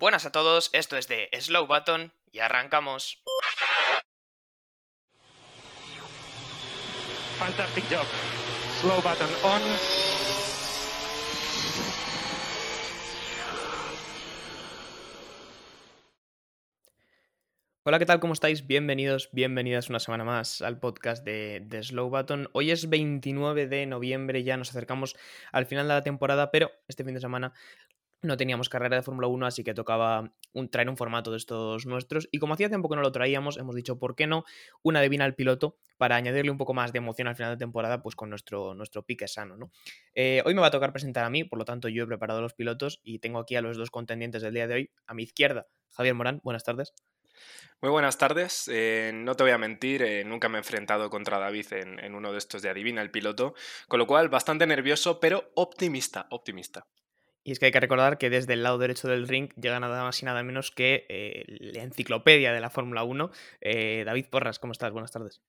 Buenas a todos, esto es de Slow Button y arrancamos. Fantastic job. Slow button on. Hola, ¿qué tal? ¿Cómo estáis? Bienvenidos, bienvenidas una semana más al podcast de, de, Slow Button. Hoy es 29 de noviembre, ya nos acercamos al final de la temporada, pero este fin de semana no teníamos carrera de Fórmula 1, así que tocaba un, traer un formato de estos nuestros. Y como hacía tiempo que no lo traíamos, hemos dicho, ¿por qué no? Una divina al piloto para añadirle un poco más de emoción al final de temporada, pues con nuestro, nuestro pique sano, ¿no? Eh, hoy me va a tocar presentar a mí, por lo tanto yo he preparado los pilotos y tengo aquí a los dos contendientes del día de hoy. A mi izquierda, Javier Morán, buenas tardes. Muy buenas tardes. Eh, no te voy a mentir, eh, nunca me he enfrentado contra David en, en, uno de estos de Adivina el piloto, con lo cual bastante nervioso, pero optimista, optimista. Y es que hay que recordar que desde el lado derecho del ring llega nada más y nada menos que eh, la enciclopedia de la Fórmula 1. Eh, David Porras, ¿cómo estás? Buenas tardes.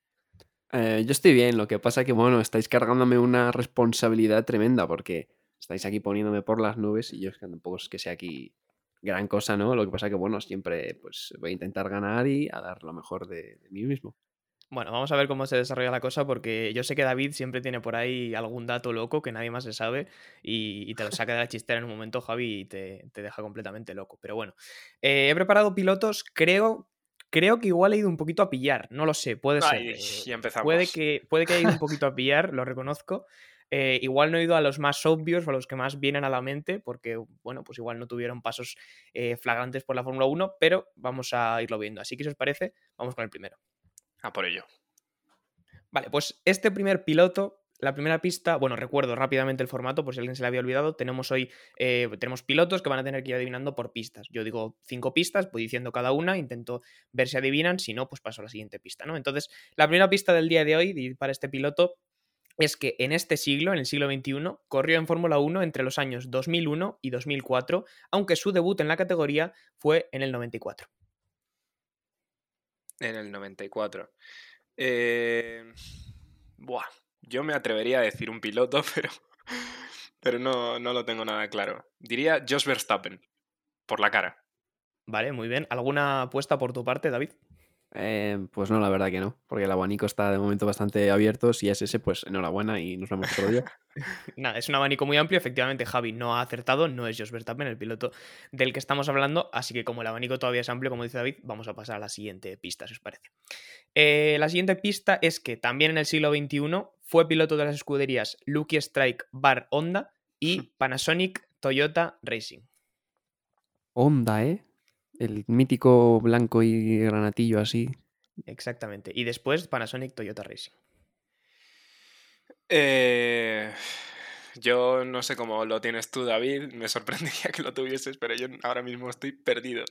Eh, yo estoy bien, lo que pasa que, bueno, estáis cargándome una responsabilidad tremenda porque estáis aquí poniéndome por las nubes y yo es que tampoco es que sea aquí gran cosa, ¿no? Lo que pasa que, bueno, siempre pues voy a intentar ganar y a dar lo mejor de, de mí mismo. Bueno, vamos a ver cómo se desarrolla la cosa porque yo sé que David siempre tiene por ahí algún dato loco que nadie más se sabe y, y te lo saca de la chistera en un momento, Javi, y te, te deja completamente loco. Pero bueno, eh, he preparado pilotos, creo, creo que igual he ido un poquito a pillar, no lo sé, puede ser. Ay, ya empezamos. Puede que, puede que haya ido un poquito a pillar, lo reconozco. Eh, igual no he ido a los más obvios o a los que más vienen a la mente, porque, bueno, pues igual no tuvieron pasos eh, flagrantes por la Fórmula 1, pero vamos a irlo viendo. Así que si os parece, vamos con el primero. A por ello. Vale, pues este primer piloto, la primera pista, bueno, recuerdo rápidamente el formato, por si alguien se le había olvidado, tenemos hoy, eh, tenemos pilotos que van a tener que ir adivinando por pistas. Yo digo cinco pistas, voy diciendo cada una, intento ver si adivinan, si no, pues paso a la siguiente pista, ¿no? Entonces, la primera pista del día de hoy para este piloto es que en este siglo, en el siglo XXI, corrió en Fórmula 1 entre los años 2001 y 2004, aunque su debut en la categoría fue en el 94. En el 94. Eh... Buah, yo me atrevería a decir un piloto, pero, pero no, no lo tengo nada claro. Diría Jos Verstappen, por la cara. Vale, muy bien. ¿Alguna apuesta por tu parte, David? Eh, pues no, la verdad que no, porque el abanico está de momento bastante abierto. Si es ese, pues enhorabuena y nos vemos otro día. Nada, es un abanico muy amplio. Efectivamente, Javi no ha acertado, no es Jos Verstappen el piloto del que estamos hablando. Así que, como el abanico todavía es amplio, como dice David, vamos a pasar a la siguiente pista, si os parece. Eh, la siguiente pista es que también en el siglo XXI fue piloto de las escuderías Lucky Strike Bar Honda y Panasonic Toyota Racing. Honda, ¿eh? El mítico blanco y granatillo así. Exactamente. Y después Panasonic Toyota Racing. Eh, yo no sé cómo lo tienes tú, David. Me sorprendería que lo tuvieses, pero yo ahora mismo estoy perdido.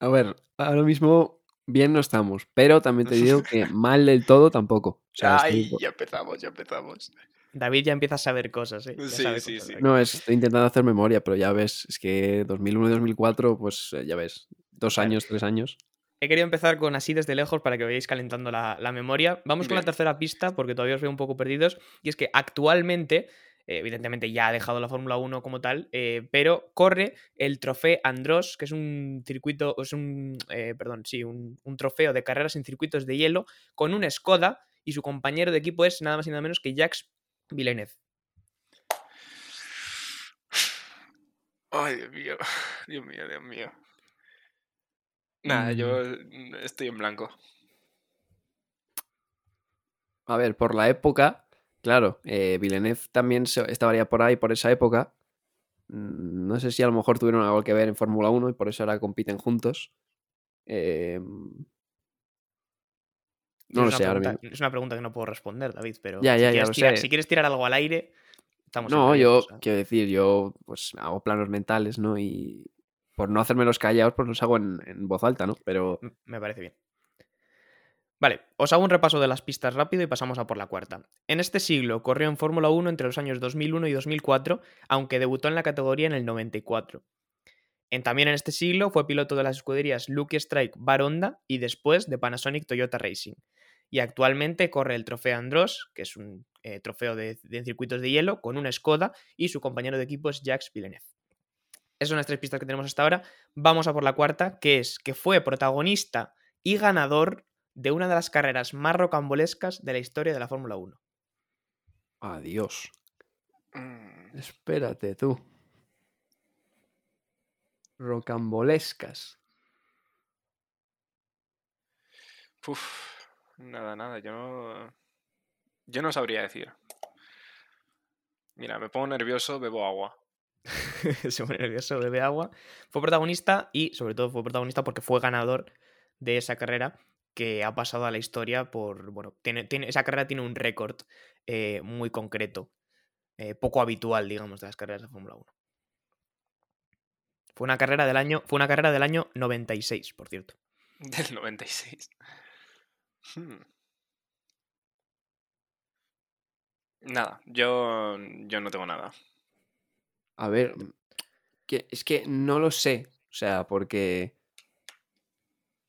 A ver, ahora mismo bien no estamos, pero también te digo que mal del todo tampoco. O sea, Ay, estoy... ya empezamos, ya empezamos. David ya empieza a saber cosas, ¿eh? Ya Sí, sabe sí, cosas, sí. David. No, es- estoy intentando hacer memoria, pero ya ves, es que 2001 y 2004, pues eh, ya ves, dos Vale. años, tres años. He querido empezar con así desde lejos para que vayáis calentando la, la memoria. Vamos con la tercera pista porque todavía os veo un poco perdidos. Y es que actualmente, eh, evidentemente ya ha dejado la Fórmula 1 como tal, eh, pero corre el trofeo Andros, que es un circuito, es un, eh, perdón, sí, un, un trofeo de carreras en circuitos de hielo con un Skoda y su compañero de equipo es nada más y nada menos que Jacques Villeneuve. Ay, Dios mío. Dios mío, Dios mío. Nada, yo mm, estoy en blanco. A ver, por la época, claro, eh, Villeneuve también se- estaría por ahí, por esa época. Mm, No sé si a lo mejor tuvieron algo que ver en Fórmula 1 y por eso ahora compiten juntos. Eh, no es lo una sé, ahora pregunta- mismo. Es una pregunta que no puedo responder, David, pero Ya, si, ya, quieres tirar, sé. si quieres tirar algo al aire, estamos No, yo a- quiero decir, yo pues hago planos mentales, ¿no? Y por no hacerme los callados, pues los hago en, en voz alta, ¿no? Pero Me parece bien. Vale, os hago un repaso de las pistas rápido y pasamos a por la cuarta. En este siglo corrió en Fórmula 1 entre los años 2001 y 2004, aunque debutó en la categoría en el 94. En, también en este siglo fue piloto de las escuderías Lucky Strike Bar Honda y después de Panasonic Toyota Racing. Y actualmente corre el trofeo Andros, que es un eh, trofeo de, de circuitos de hielo, con un Skoda y su compañero de equipo es Jacques Villeneuve. Esas son las tres pistas que tenemos hasta ahora. Vamos a por la cuarta, que es que fue protagonista y ganador de una de las carreras más rocambolescas de la historia de la Fórmula 1. Adiós. Mm, Espérate tú. Rocambolescas. uf, nada, nada, yo no. Yo no sabría decir. Mira, me pongo nervioso, bebo agua. Se pone nervioso, bebe agua. Fue protagonista y, sobre todo, fue protagonista porque fue ganador de esa carrera que ha pasado a la historia por. Bueno, tiene, tiene, esa carrera tiene un récord eh, muy concreto, eh, poco habitual, digamos, de las carreras de Fórmula 1. Fue una carrera del año, fue una carrera del año 96, por cierto. Del 96. Hmm. Nada, yo, yo no tengo nada. A ver, que, es que no lo sé. O sea, porque.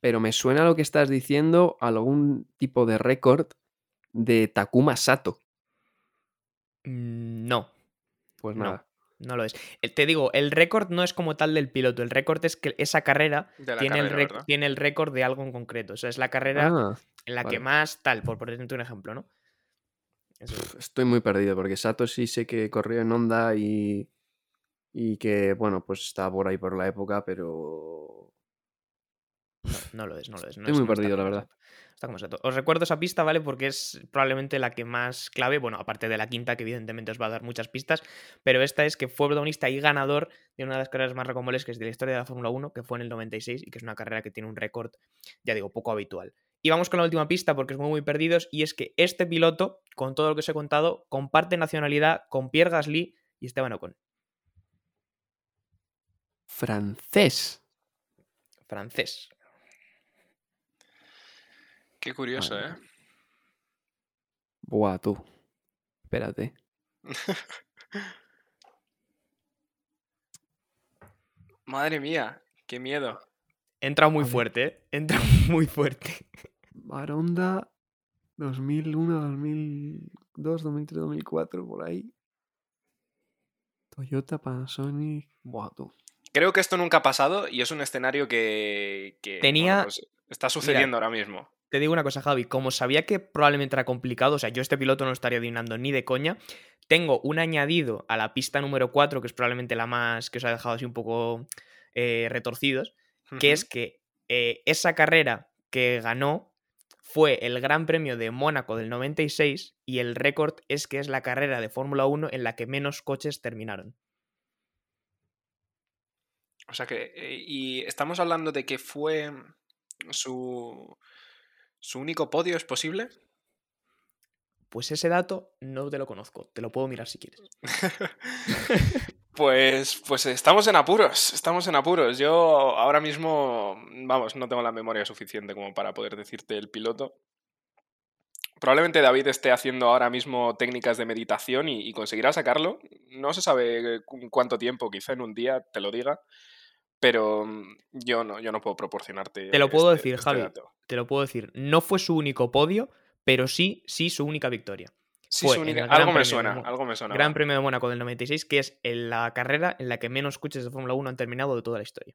Pero me suena lo que estás diciendo a algún tipo de récord de Takuma Sato. Mm, No, Pues No. nada. No lo es. Eh, Te digo, el récord no es como tal del piloto, el récord es que esa carrera tiene el, carrera, rec- ¿verdad? tiene el récord de algo en concreto. O sea, es la carrera Ah, en la que más tal, por ponerte un ejemplo, ¿no? Eso estoy muy perdido porque Sato sí sé que corrió en Honda y. Y que, bueno, pues está por ahí por la época, pero. No lo es, no lo es. no Estoy es- muy perdido, la verdad. Está como. Os recuerdo esa pista, ¿vale? Porque es probablemente la que más clave, bueno, aparte de la quinta, que evidentemente os va a dar muchas pistas, pero esta es que fue protagonista y ganador de una de las carreras más rocambolescas de la historia de la Fórmula 1, que fue en el 96 y que es una carrera que tiene un récord, ya digo, poco habitual. Y vamos con la última pista porque es muy, muy perdidos, y es que este piloto, con todo lo que os he contado, comparte nacionalidad con Pierre Gasly y Esteban Ocon. Francés. Francés. Qué curioso, Vale. ¿eh? Buah, tú. Espérate. Madre mía, qué miedo. Entra muy fuerte, ¿eh? Entra muy fuerte. Baronda 2001, 2002, 2003, 2004, por ahí. Toyota, Panasonic. Buah, tú. Creo que esto nunca ha pasado y es un escenario que, que, bueno, Tenía- pues, está sucediendo ahora mismo. Te digo una cosa, Javi, como sabía que probablemente era complicado, o sea, yo este piloto no lo estaría adivinando ni de coña, tengo un añadido a la pista número 4, que es probablemente la más que os ha dejado así un poco eh, retorcidos, que es que eh, esa carrera que ganó fue el Gran Premio de Mónaco del 96 y el récord es que es la carrera de Fórmula 1 en la que menos coches terminaron. O sea que. eh, Y estamos hablando de que fue su. Su único podio, ¿es posible? Pues ese dato no te lo conozco, te lo puedo mirar si quieres. Pues, pues estamos en apuros, estamos en apuros. Yo ahora mismo, vamos, no tengo la memoria suficiente como para poder decirte el piloto. Probablemente David esté haciendo ahora mismo técnicas de meditación y, y conseguirá sacarlo. No se sabe cu- cuánto tiempo, quizá en un día te lo diga, pero mm, yo no, yo no puedo proporcionarte. Te lo puedo este- decir, este Javi. dato. Te lo puedo decir, no fue su único podio, pero sí, sí su única victoria. Sí, fue su única- algo me Premio de suena, algo me suena. Gran Premio de Mónaco del 96, que es en la carrera en la que menos coches de Fórmula 1 han terminado de toda la historia.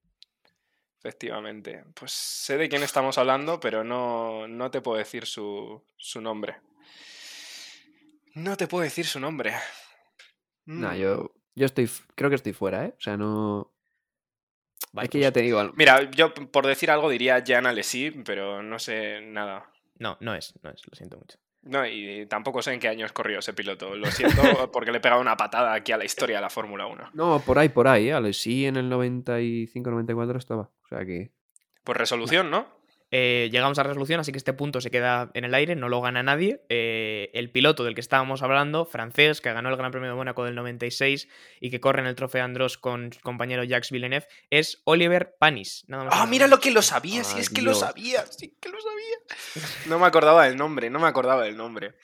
Efectivamente. Pues sé de quién estamos hablando, pero no, no te puedo decir su, su nombre. No te puedo decir su nombre. Nah, Mm. yo, yo estoy. Creo que estoy fuera, ¿eh? O sea, no. Vale, es que pues ya te digo. al- Mira, yo por decir algo diría Jan Alesi, pero no sé nada. No, no es, no es, lo siento mucho. No, y tampoco sé en qué años corrió ese piloto. Lo siento porque le he pegado una patada aquí a la historia de la Fórmula 1. No, por ahí, por ahí. ¿eh? En el 95-94 estaba. O sea que. Pues resolución, ¿no? Eh, llegamos a resolución, así que este punto se queda en el aire, no lo gana nadie. Eh, el piloto del que estábamos hablando, francés, que ganó el Gran Premio de Mónaco del 96 y que corre en el Trofeo Andros con su compañero Jacques Villeneuve, es Oliver Panis. Nada más y Ah, nada mira lo que lo sabía, si es que lo sabía, sí que lo sabía. No me acordaba del nombre, no me acordaba del nombre.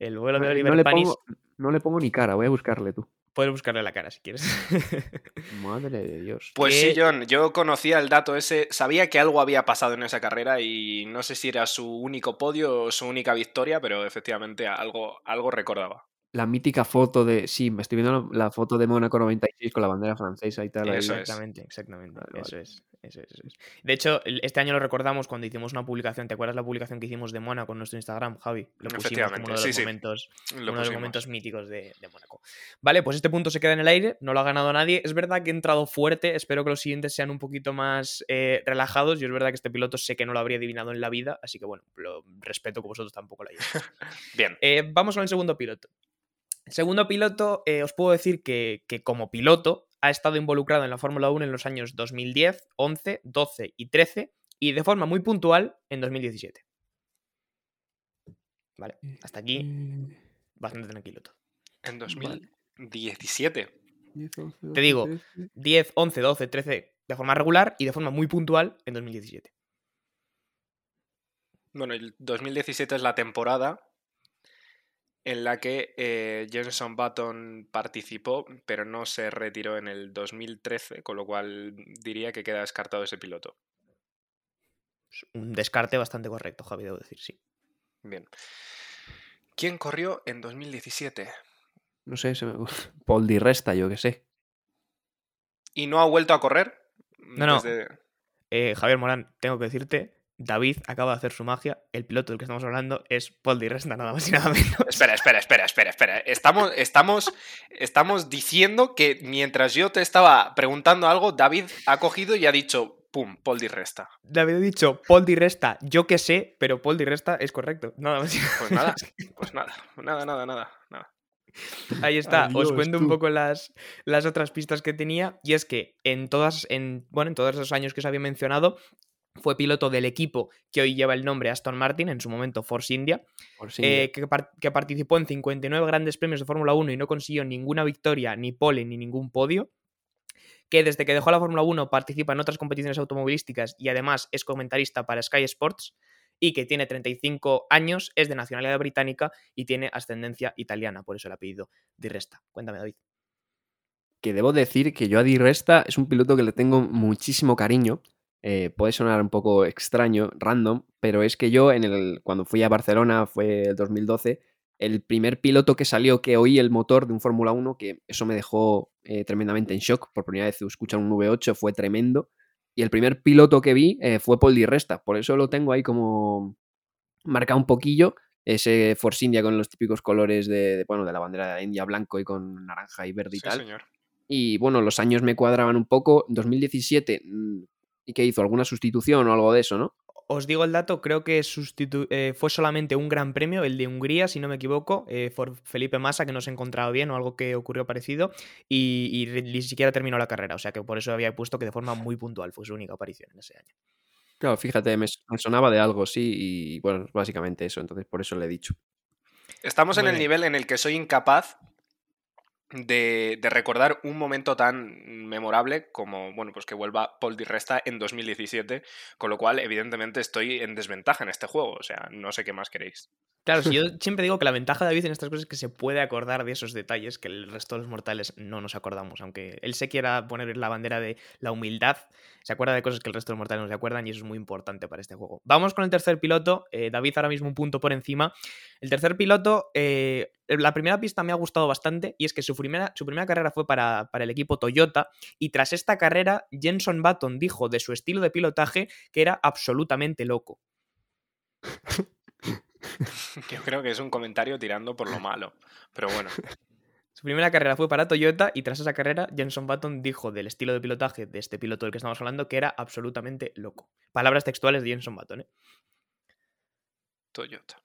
El vuelo de No, Oliver le Panis, pongo, no le pongo ni cara, voy a buscarle tú. Puedes buscarle la cara si quieres. Madre de Dios. Pues sí, John, yo conocía el dato ese, sabía que algo había pasado en esa carrera y no sé si era su único podio o su única victoria, pero efectivamente algo, algo recordaba. La mítica foto de. Sí, me estoy viendo la, foto de Mónaco 96 con la bandera francesa y tal. ahí. Eso es. Exactamente, exactamente. Vale, Eso vale. es, eso eso. De hecho, este año lo recordamos cuando hicimos una publicación. ¿Te acuerdas la publicación que hicimos de Mónaco en nuestro Instagram, Javi? Lo pusimos como uno de los sí. momentos Lo uno de los momentos míticos de, de Mónaco. Vale, pues este punto se queda en el aire, no lo ha ganado nadie. Es verdad que he entrado fuerte, espero que los siguientes sean un poquito más eh, relajados. Yo es verdad que este piloto sé que no lo habría adivinado en la vida, así que bueno, lo respeto que vosotros tampoco lo hayáis. Bien. Eh, vamos con el segundo piloto. El segundo piloto, eh, os puedo decir que, que como piloto ha estado involucrado en la Fórmula 1 en los años 2010, 11, 12 y 13 y de forma muy puntual en 2017. Vale, hasta aquí Eh, bastante tranquilo todo. En Vale. 2017. 10, 11, Te 12, digo, 13. 10, 11, 12, 13 de forma regular y de forma muy puntual en 2017. Bueno, el 2017 es la temporada en la que eh, Jenson Button participó, pero no se retiró en el 2013, con lo cual diría que queda descartado ese piloto. Un descarte bastante correcto, Javi, debo decir, sí. Bien. ¿Quién corrió en 2017? No sé, se me... Paul Di Resta, yo qué sé. ¿Y no ha vuelto a correr? No, no. Desde- Eh, Javier Morán, tengo que decirte, David acaba de hacer su magia. El piloto del que estamos hablando es Paul Di Resta, nada más y nada menos. Espera, espera, espera, espera, espera. Estamos, estamos, estamos diciendo que mientras yo te estaba preguntando algo, David ha cogido y ha dicho, pum, Paul Di Resta. David ha dicho Paul Di Resta, yo que sé, pero Paul Di Resta es correcto. Nada más. y nada Pues nada, menos. pues nada, nada, nada, nada, nada. Ahí está. Os cuento un poco las, las otras pistas que tenía. Y es que en todas, en, bueno, en todos esos años que os había mencionado, fue piloto del equipo que hoy lleva el nombre Aston Martin, en su momento Force India, eh, que, par- que participó en 59 grandes premios de Fórmula 1 y no consiguió ninguna victoria, ni pole, ni ningún podio. Que desde que dejó la Fórmula 1 participa en otras competiciones automovilísticas y además es comentarista para Sky Sports. Y que tiene 35 años, es de nacionalidad británica y tiene ascendencia italiana, por eso el apellido Di Resta. Cuéntame, David. que debo decir que yo a Di Resta es un piloto que le tengo muchísimo cariño. Eh, puede sonar un poco extraño, random, pero es que yo en el, cuando fui a Barcelona, fue el 2012, el primer piloto que salió que oí el motor de un Fórmula 1, que eso me dejó eh, tremendamente en shock. Por primera vez escuchar un V8 fue tremendo. Y el primer piloto que vi eh, fue Paul Di Resta. Por eso lo tengo ahí como marcado un poquillo. Ese Force India con los típicos colores de, de, bueno, de la bandera de India, blanco y con naranja y verde y Sí, tal. señor. Y bueno, los años me cuadraban un poco. 2017, mm, ¿y qué hizo? ¿Alguna sustitución o algo de eso, no? Os digo el dato, creo que sustitu- eh, fue solamente un gran premio, el de Hungría, si no me equivoco, eh, por Felipe Massa, que no se encontraba bien o algo que ocurrió parecido, y, ni siquiera terminó la carrera. O sea que por eso había puesto que de forma muy puntual fue su única aparición en ese año. Claro, fíjate, me, me sonaba de algo, sí, y bueno, básicamente eso, entonces por eso le he dicho. Estamos en el nivel en el que soy incapaz de, de recordar un momento tan memorable como, bueno, pues que vuelva Paul Di Resta en 2017, con lo cual, evidentemente, estoy en desventaja en este juego. O sea, no sé qué más queréis. Claro, si yo siempre digo que la ventaja de David en estas cosas es que se puede acordar de esos detalles que el resto de los mortales no nos acordamos. Aunque él se quiera poner la bandera de la humildad, se acuerda de cosas que el resto de los mortales no se acuerdan y eso es muy importante para este juego. Vamos con el tercer piloto. eh, David ahora mismo un punto por encima. El tercer piloto, eh, la primera pista me ha gustado bastante y es que su primera, su primera carrera fue para, para el equipo Toyota y tras esta carrera Jenson Button dijo de su estilo de pilotaje que era absolutamente loco. Yo creo que es un comentario tirando por lo malo. Pero bueno, Su primera carrera fue para Toyota y tras esa carrera Jenson Button dijo del estilo de pilotaje de este piloto del que estamos hablando que era absolutamente loco. Palabras textuales de Jenson Button. ¿eh? Toyota.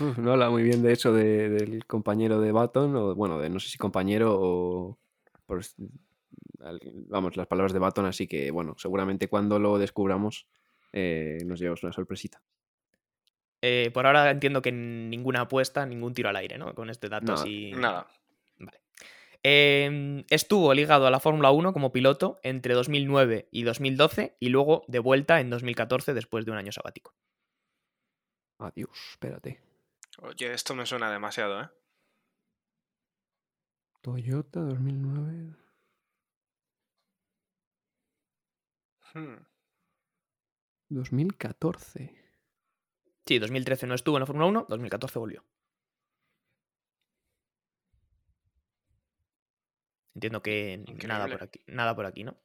Uf, no habla muy bien de eso de- del compañero de Baton, o bueno, de no sé si compañero o. por es- al- vamos, las palabras de Baton, así que bueno, seguramente cuando lo descubramos eh, nos llevamos una sorpresita. Eh, por ahora entiendo que ninguna apuesta, ningún tiro al aire, ¿no? Con este dato No, así. Nada. Vale. Eh, estuvo ligado a la Fórmula 1 como piloto entre 2009 y 2012 y luego de vuelta en 2014 después de un año sabático. Adiós, espérate. Oye, esto me suena demasiado, ¿eh? Toyota 2009. Hmm. 2014. Sí, 2013 no estuvo en la Fórmula 1, 2014 volvió. Entiendo que nada por aquí, nada por aquí, ¿no?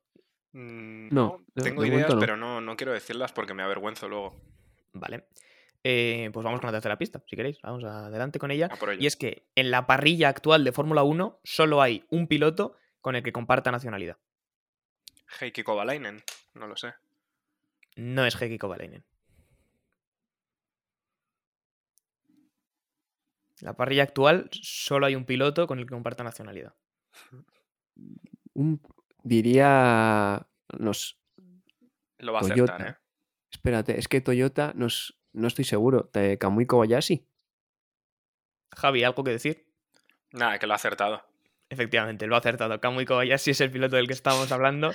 Mm, No, No, tengo de ideas, pero no, no quiero decirlas porque me avergüenzo luego. Vale. Eh, pues vamos con la tercera pista, si queréis. Vamos adelante con ella. Y es que en la parrilla actual de Fórmula 1 solo hay un piloto con el que comparta nacionalidad. Heikki Kovalainen, no lo sé. No es Heikki Kovalainen. En la parrilla actual solo hay un piloto con el que comparta nacionalidad. Un, diría. Nos, Lo va a Toyota. acertar, ¿eh? espérate, es que Toyota nos, no estoy seguro. ¿Te Kamui Kobayashi? Javi, ¿algo que decir? Nada, que lo ha acertado. Efectivamente, lo ha acertado. Kamui Kobayashi es el piloto del que estábamos hablando.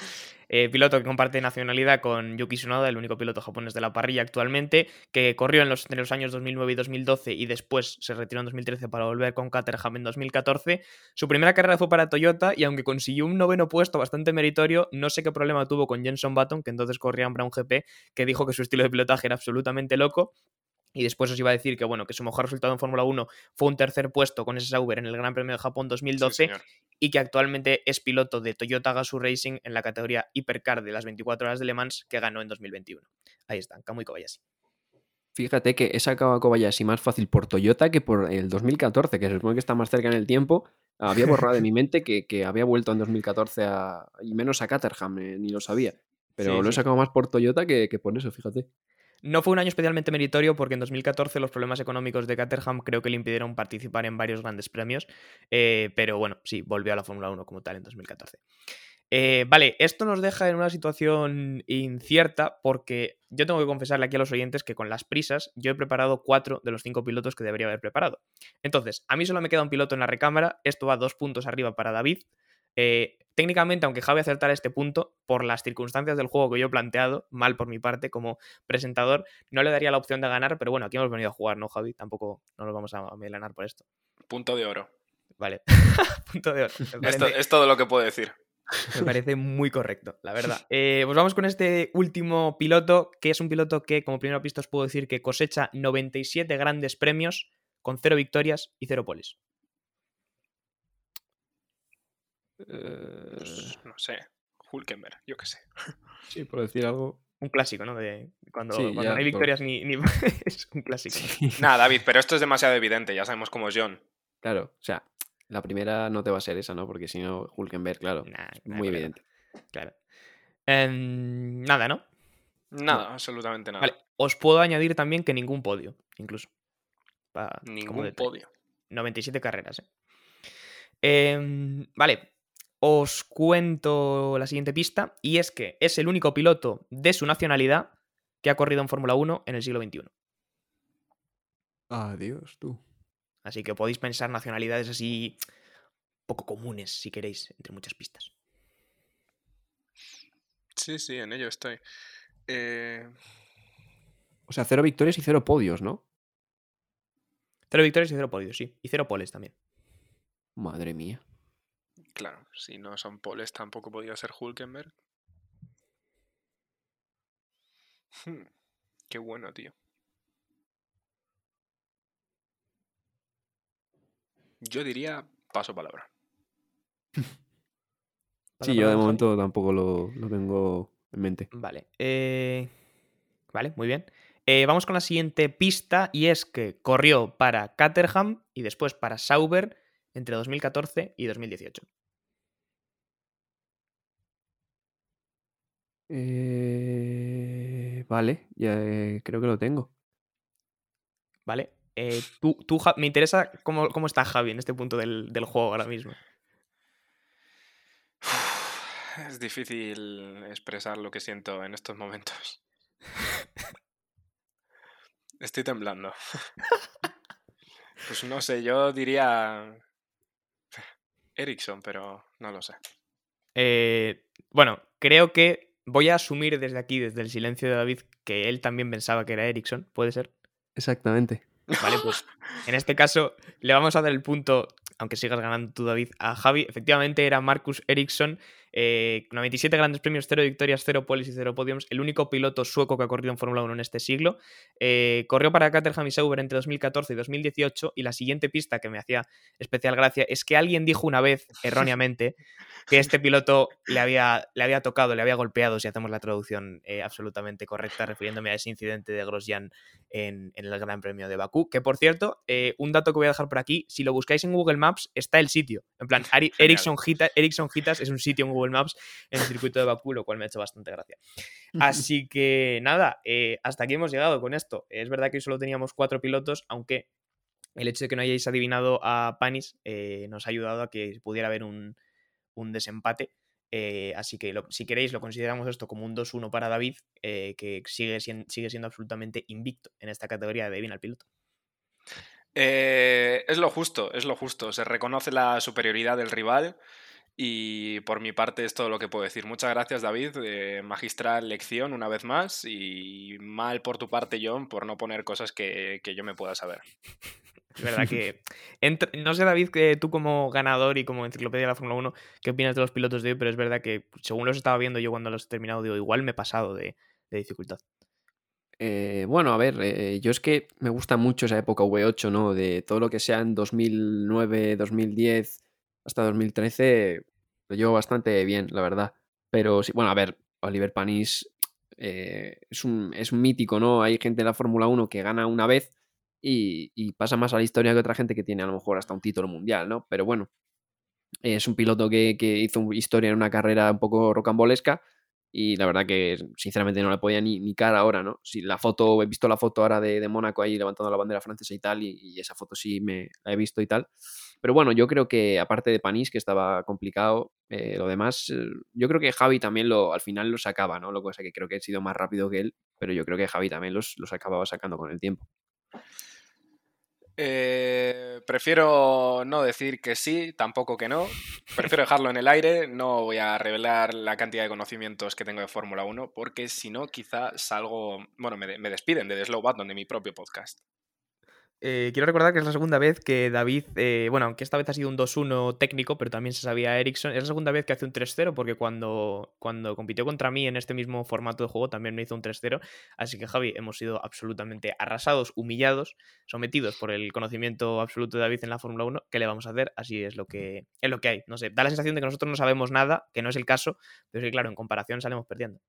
Eh, piloto que comparte nacionalidad con Yuki Tsunoda, el único piloto japonés de la parrilla actualmente, que corrió en los, entre los años 2009 y 2012 y después se retiró en 2013 para volver con Caterham en 2014. Su primera carrera fue para Toyota y aunque consiguió un noveno puesto bastante meritorio, no sé qué problema tuvo con Jenson Button, que entonces corría en Brown GP, que dijo que su estilo de pilotaje era absolutamente loco. Y después os iba a decir que, bueno, que su mejor resultado en Fórmula 1 fue un tercer puesto con ese Sauber en el Gran Premio de Japón Sí, 2012 señor. y que actualmente es piloto de Toyota Gazoo Racing en la categoría Hypercar de las 24 horas de Le Mans que ganó en 2021. Ahí está, Kamui Kobayashi. Fíjate que he sacado a Kobayashi más fácil por Toyota que por el 2014, que se supone que está más cerca en el tiempo. Había borrado de mi mente que, que había vuelto en 2014 a, y menos a Caterham, eh, ni lo sabía. Pero Sí, lo he sí. sacado más por Toyota que, que por eso, fíjate. No fue un año especialmente meritorio porque en 2014 los problemas económicos de Caterham creo que le impidieron participar en varios grandes premios, eh, pero bueno, sí, volvió a la Fórmula 1 como tal en 2014. Eh, vale, esto nos deja en una situación incierta porque yo tengo que confesarle aquí a los oyentes que con las prisas yo he preparado cuatro de los cinco pilotos que debería haber preparado. Entonces, a mí solo me queda un piloto en la recámara, esto va dos puntos arriba para David. Eh, técnicamente, aunque Javi acertara este punto, por las circunstancias del juego que yo he planteado, mal por mi parte como presentador, no le daría la opción de ganar, pero bueno, aquí hemos venido a jugar, ¿no, Javi? Tampoco no nos vamos a melanar por esto. Punto de oro. Vale, punto de oro. Esto, es todo lo que puedo decir. me parece muy correcto, la verdad. Eh, pues vamos con este último piloto, que es un piloto que, como primera pista, os puedo decir que cosecha 97 grandes premios con 0 victorias y 0 poles. Pues, no sé. Hulkenberg, yo qué sé. sí, por decir algo. Un clásico, ¿no? De cuando, Sí, cuando ya, no hay victorias ni, ni- es un clásico. Nada, David, pero esto es demasiado evidente. Ya sabemos cómo es John. Claro, o sea, la primera no te va a ser esa, ¿no? Porque si no, Hulkenberg, claro, Nah, no muy evidente. Claro. Em, nada, ¿no? Nada, absolutamente nada. Vale, os puedo añadir también que ningún podio, incluso. Ningún podio. 97 carreras, ¿eh? Em, vale, os cuento la siguiente pista y es que es el único piloto de su nacionalidad que ha corrido en Fórmula 1 en el siglo XXI. Adiós, tú. Así que podéis pensar nacionalidades así poco comunes, si queréis, entre muchas pistas. Sí, sí, en ello estoy. Eh, O sea, cero victorias y cero podios, ¿no? Cero victorias y cero podios, sí. Y cero poles también. Madre mía. Claro, si no son poles, tampoco podía ser Hulkenberg. Hmm, Qué bueno, tío. Yo diría paso palabra. ¿Pasa Sí, yo de momento tampoco lo, lo tengo en mente. Vale. eh, Vale, muy bien. Eh, vamos con la siguiente pista y es que corrió para Caterham y después para Sauber entre 2014 y 2018. Eh, vale, ya eh, creo que lo tengo. ¿Vale? Eh, tú, tú, me interesa cómo, cómo está Javi en este punto del, del juego ahora mismo. Es difícil expresar lo que siento en estos momentos. Estoy temblando. Pues no sé, yo diría Ericsson, pero no lo sé. Bueno, creo que voy a asumir desde aquí, desde el silencio de David, que él también pensaba que era Ericsson. ¿Puede ser? Exactamente. Vale, pues en este caso le vamos a dar el punto, aunque sigas ganando tú, David, a Javi. Efectivamente era Marcus Ericsson, 97 grandes premios, 0 victorias, 0 polis y 0 podiums. El único piloto sueco que ha corrido en Fórmula 1 en este siglo. corrió para Caterham y Sauber entre 2014 y 2018. Y la siguiente pista que me hacía especial gracia es que alguien dijo una vez, erróneamente, que este piloto le había, le había tocado, le había golpeado, si hacemos la traducción absolutamente correcta, refiriéndome a ese incidente de Grosjean en, en el Gran Premio de Bakú. Que por cierto, un dato que voy a dejar por aquí, si lo buscáis en Google Maps, está el sitio. En plan, Ericsson, Hitas es un sitio en Google Maps en el circuito de Bakú, lo cual me ha hecho bastante gracia. Así que nada, eh, hasta aquí hemos llegado con esto. Es verdad que solo teníamos cuatro pilotos, aunque el hecho de que no hayáis adivinado a Panis eh, nos ha ayudado a que pudiera haber un, desempate. Eh, así que si queréis lo consideramos esto como un 2-1 para David, que sigue, sigue siendo absolutamente invicto en esta categoría de Adivina al piloto. Eh, es lo justo, es lo justo. Se reconoce la superioridad del rival y por mi parte es todo lo que puedo decir. Muchas gracias David, eh, magistral lección una vez más y mal por tu parte John por no poner cosas que, yo me pueda saber. Es verdad que. no sé, David, que tú como ganador y como enciclopedia de la Fórmula 1, ¿qué opinas de los pilotos de hoy? Pero es verdad que, según los estaba viendo yo cuando los he terminado, digo, igual me he pasado de dificultad. Eh, bueno, a ver, eh, yo es que me gusta mucho esa época V8, ¿no? De todo lo que sea en 2009, 2010 hasta 2013, lo llevo bastante bien, la verdad. Pero sí, bueno, a ver, Oliver Panis eh, es, un, es un mítico, ¿no? Hay gente en la Fórmula 1 que gana una vez y, y, pasa más a la historia que otra gente que tiene a lo mejor hasta un título mundial, ¿no? Pero bueno, es un piloto que, que hizo historia en una carrera un poco rocambolesca y la verdad que sinceramente no le podía ni, ni cara ahora, ¿no? Si la foto, he visto la foto ahora de, de Mónaco ahí levantando la bandera francesa y tal, y, esa foto sí me la he visto y tal. Pero bueno, yo creo que aparte de Panis, que estaba complicado, eh, lo demás, eh, yo creo que Javi también lo, al final lo sacaba, ¿no? Lo pasa que creo que he sido más rápido que él, pero yo creo que Javi también los, los acababa sacando con el tiempo. Eh, prefiero no decir que sí, tampoco que no. Prefiero dejarlo en el aire. No voy a revelar la cantidad de conocimientos que tengo de Fórmula 1, porque si no, quizá salgo. Bueno, me, me despiden de The Slow Button de mi propio podcast. Eh, quiero recordar que es la segunda vez que David, eh, bueno, aunque esta vez ha sido un 2-1 técnico, pero también se sabía Ericsson, es la segunda vez que hace un 3-0, porque cuando, cuando compitió contra mí en este mismo formato de juego también me hizo un 3-0. Así que, Javi, hemos sido absolutamente arrasados, humillados, sometidos por el conocimiento absoluto de David en la Fórmula 1. ¿Qué le vamos a hacer? Así es lo que, es lo que hay. No sé, da la sensación de que nosotros no sabemos nada, que no es el caso, pero sí, claro, en comparación salimos perdiendo.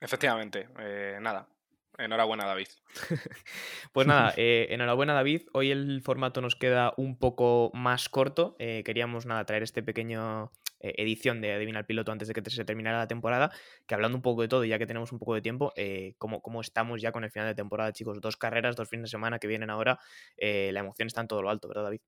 Efectivamente, eh, nada, Enhorabuena, David. pues nada, eh, enhorabuena, David. Hoy el formato nos queda un poco más corto. Eh, queríamos nada, traer este pequeño eh, edición de Adivina el Piloto antes de que se terminara la temporada. Que hablando un poco de todo, ya que tenemos un poco de tiempo, ¿cómo, ¿cómo, estamos ya con el final de temporada, chicos? Dos carreras, dos fines de semana que vienen ahora. la emoción está en todo lo alto, ¿verdad, David?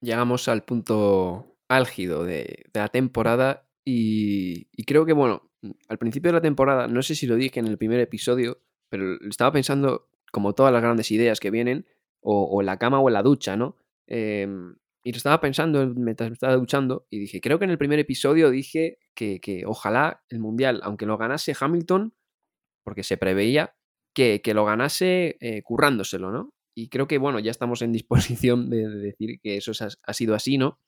Llegamos al punto álgido de, la temporada y, y creo que, bueno, al principio de la temporada, no sé si lo dije en el primer episodio, pero estaba pensando, como todas las grandes ideas que vienen, o, en la cama o en la ducha, ¿no? Em, y lo estaba pensando mientras me estaba duchando y dije, creo que en el primer episodio dije que, que ojalá el Mundial, aunque lo ganase Hamilton, porque se preveía, que, que lo ganase eh, currándoselo, ¿no? Y creo que, bueno, ya estamos en disposición de, decir que eso ha sido así, ¿no?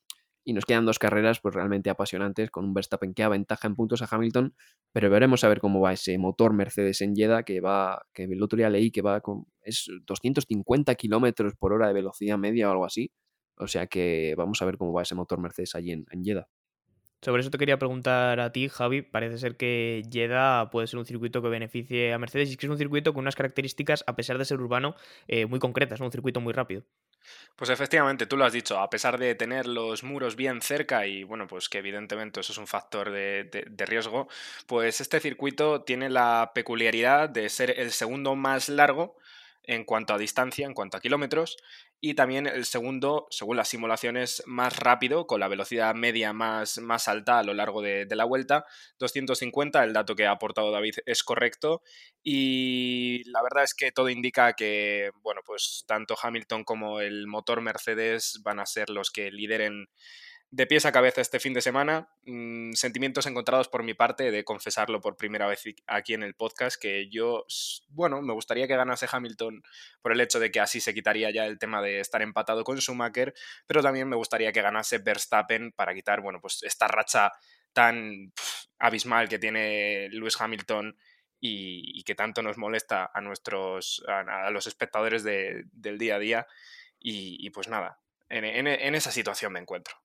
Y nos quedan dos carreras pues realmente apasionantes con un Verstappen que aventaja en puntos a Hamilton, pero veremos a ver cómo va ese motor Mercedes en Jeddah que va, que el otro día leí que va con, es 250 kilómetros por hora de velocidad media o algo así, o sea que vamos a ver cómo va ese motor Mercedes allí en, en Jeddah. Sobre eso te quería preguntar a ti, Javi. Parece ser que Jeddah puede ser un circuito que beneficie a Mercedes y que es un circuito con unas características, a pesar de ser urbano, eh, muy concretas, un circuito muy rápido. Pues efectivamente, tú lo has dicho, a pesar de tener los muros bien cerca y bueno, pues que evidentemente eso es un factor de, de, riesgo, pues este circuito tiene la peculiaridad de ser el segundo más largo en cuanto a distancia, en cuanto a kilómetros, y también el segundo, según las simulaciones, más rápido, con la velocidad media más, más alta a lo largo de, la vuelta, 250, el dato que ha aportado David es correcto, y la verdad es que todo indica que, bueno, pues tanto Hamilton como el motor Mercedes van a ser los que lideren de pies a cabeza este fin de semana. Mm, sentimientos encontrados por mi parte de confesarlo por primera vez aquí en el podcast, que yo, bueno, me gustaría que ganase Hamilton por el hecho de que así se quitaría ya el tema de estar empatado con Schumacher, pero también me gustaría que ganase Verstappen para quitar, bueno, pues esta racha tan abismal que tiene Lewis Hamilton y, que tanto nos molesta a nuestros a, los espectadores del día a día. Y, pues nada, en esa situación me encuentro.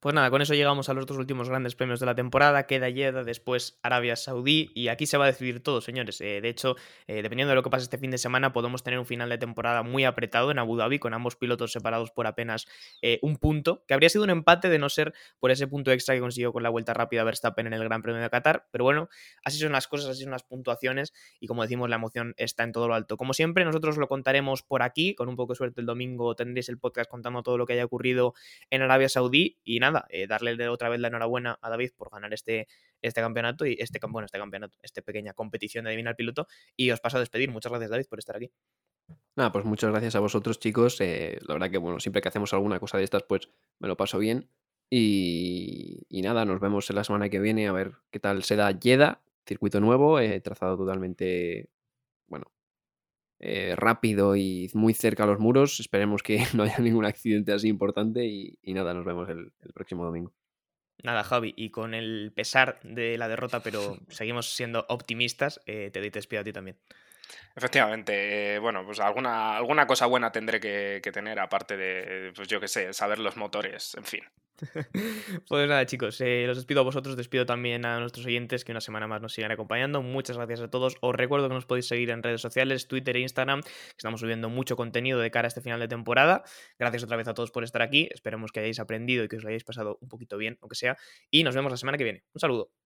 Pues nada, con eso llegamos a los dos últimos grandes premios de la temporada. Queda Jeddah, después Arabia Saudí y aquí se va a decidir todo, señores. Eh, de hecho, eh, dependiendo de lo que pase este fin de semana, podemos tener un final de temporada muy apretado en Abu Dhabi con ambos pilotos separados por apenas eh, un punto, que habría sido un empate de no ser por ese punto extra que consiguió con la vuelta rápida Verstappen en el Gran Premio de Qatar. Pero bueno, así son las cosas, así son las puntuaciones y como decimos, la emoción está en todo lo alto. Como siempre, nosotros lo contaremos por aquí. Con un poco de suerte el domingo tendréis el podcast contando todo lo que haya ocurrido en Arabia Saudí y nada eh, darle otra vez la enhorabuena a David por ganar este, este campeonato y este, bueno, este campeonato, esta pequeña competición de adivinar piloto. Y os paso a despedir. Muchas gracias, David, por estar aquí. Nada, pues muchas gracias a vosotros, chicos. Eh, la verdad que, bueno, siempre que hacemos alguna cosa de estas, pues me lo paso bien. Y, nada, nos vemos en la semana que viene a ver qué tal se da Yeda, circuito nuevo, eh, trazado totalmente, eh, rápido y muy cerca a los muros. Esperemos que no haya ningún accidente así importante y, nada, nos vemos el, próximo domingo. Nada, Javi, y con el pesar de la derrota, pero seguimos siendo optimistas, eh, te doy despido a ti también. Efectivamente, eh, bueno, pues alguna, alguna cosa buena tendré que, tener, aparte de, pues yo qué sé, saber los motores, en fin. Pues nada, chicos, eh, los despido a vosotros, despido también a nuestros oyentes que una semana más nos sigan acompañando. Muchas gracias a todos. Os recuerdo que nos podéis seguir en redes sociales, Twitter e Instagram, estamos subiendo mucho contenido de cara a este final de temporada. Gracias otra vez a todos por estar aquí. Esperemos que hayáis aprendido y que os hayáis pasado un poquito bien, aunque sea. Y nos vemos la semana que viene. Un saludo.